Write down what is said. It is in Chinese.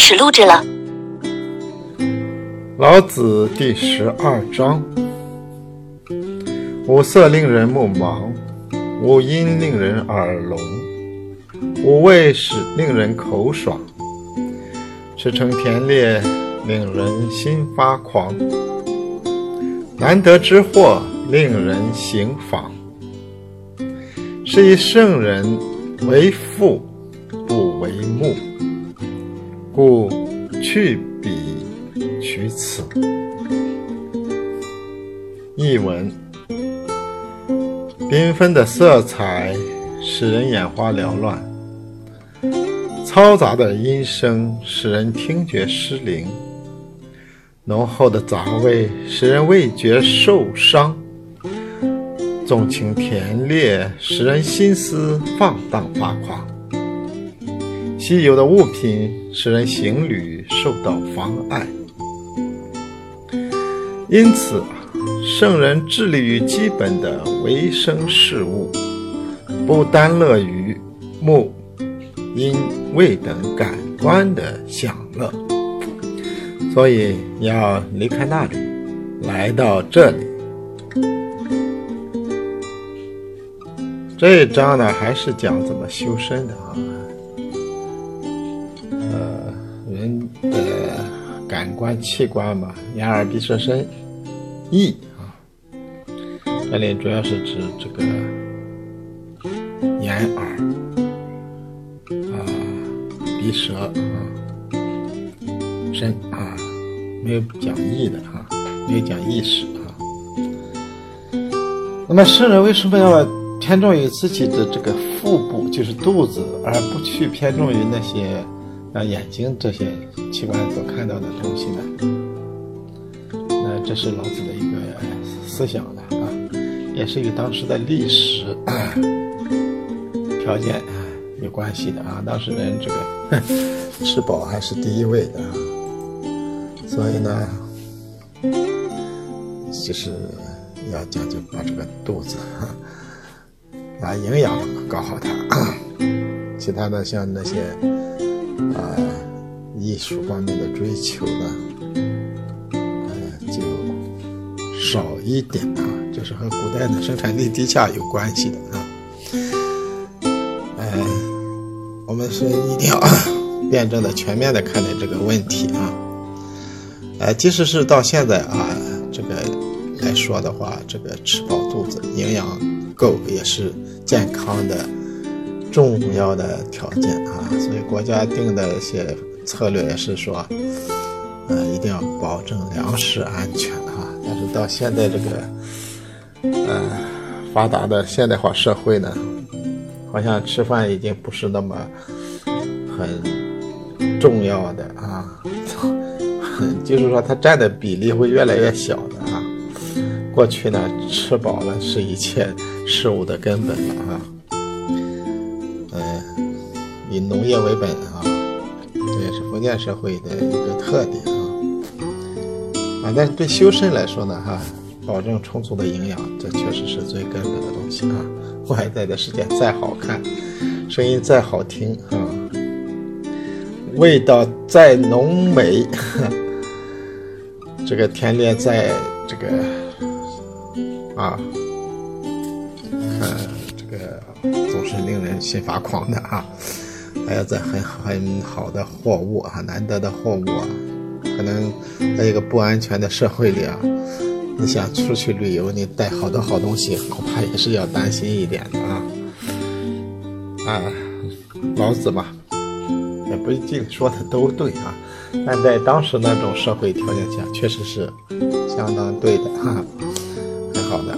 始录制了。老子第十二章：五色令人目盲，五音令人耳聋，五味使令人口爽，驰骋田猎令人心发狂，难得之货令人行妨。是以圣人为父，不为目，故去彼取此。译文：缤纷的色彩使人眼花缭乱，嘈杂的音声使人听觉失灵，浓厚的杂味使人味觉受伤。纵情田猎，使人心思放荡发狂；稀有的物品使人行旅受到妨碍。因此，圣人致力于基本的维生事物，不单乐于目、音、味等感官的享乐。所以，要离开那里，来到这里。这一章呢，还是讲怎么修身的啊？感官器官嘛，眼耳鼻舌身意啊，这里主要是指这个眼耳啊、鼻舌啊、身啊，没有讲意的啊，没有讲意识啊。那么圣人为什么要？偏重于自己的这个腹部，就是肚子，而不去偏重于那些那眼睛这些器官所看到的东西呢？那这是老子的一个思想的啊，也是与当时的历史条件有关系的啊。当时人这个吃饱还是第一位的啊，所以呢，就是要讲究把这个肚子。把营养搞好它，其他的像那些啊艺术方面的追求呢，呃就少一点啊，就是和古代的生产力低下有关系的啊。呃，我们是一定要 辩证的、全面的看待这个问题啊。呃，即使是到现在啊，这个来说的话，这个吃饱肚子，营养。够也是健康的重要的条件啊，所以国家定的一些策略也是说，呃，一定要保证粮食安全啊。但是到现在这个呃发达的现代化社会呢，好像吃饭已经不是那么很重要的啊，就是说它占的比例会越来越小的啊。过去呢，吃饱了是一切。事物的根本了啊，农业为本啊，这也是封建社会的一个特点啊。啊，但是对修身来说呢，哈，保证充足的营养，这确实是最根本的东西啊。外在的世界再好看，声音再好听啊，味道再浓美，这个田猎再这个啊。呃，这个总是令人心发狂的啊！还要在很很好的货物啊，难得的货物啊，可能在一个不安全的社会里啊，你想出去旅游，你带好多好东西，恐怕也是要担心一点的啊。啊，老子嘛，也不一定说的都对啊，但在当时那种社会条件下，确实是相当对的哈，很好的。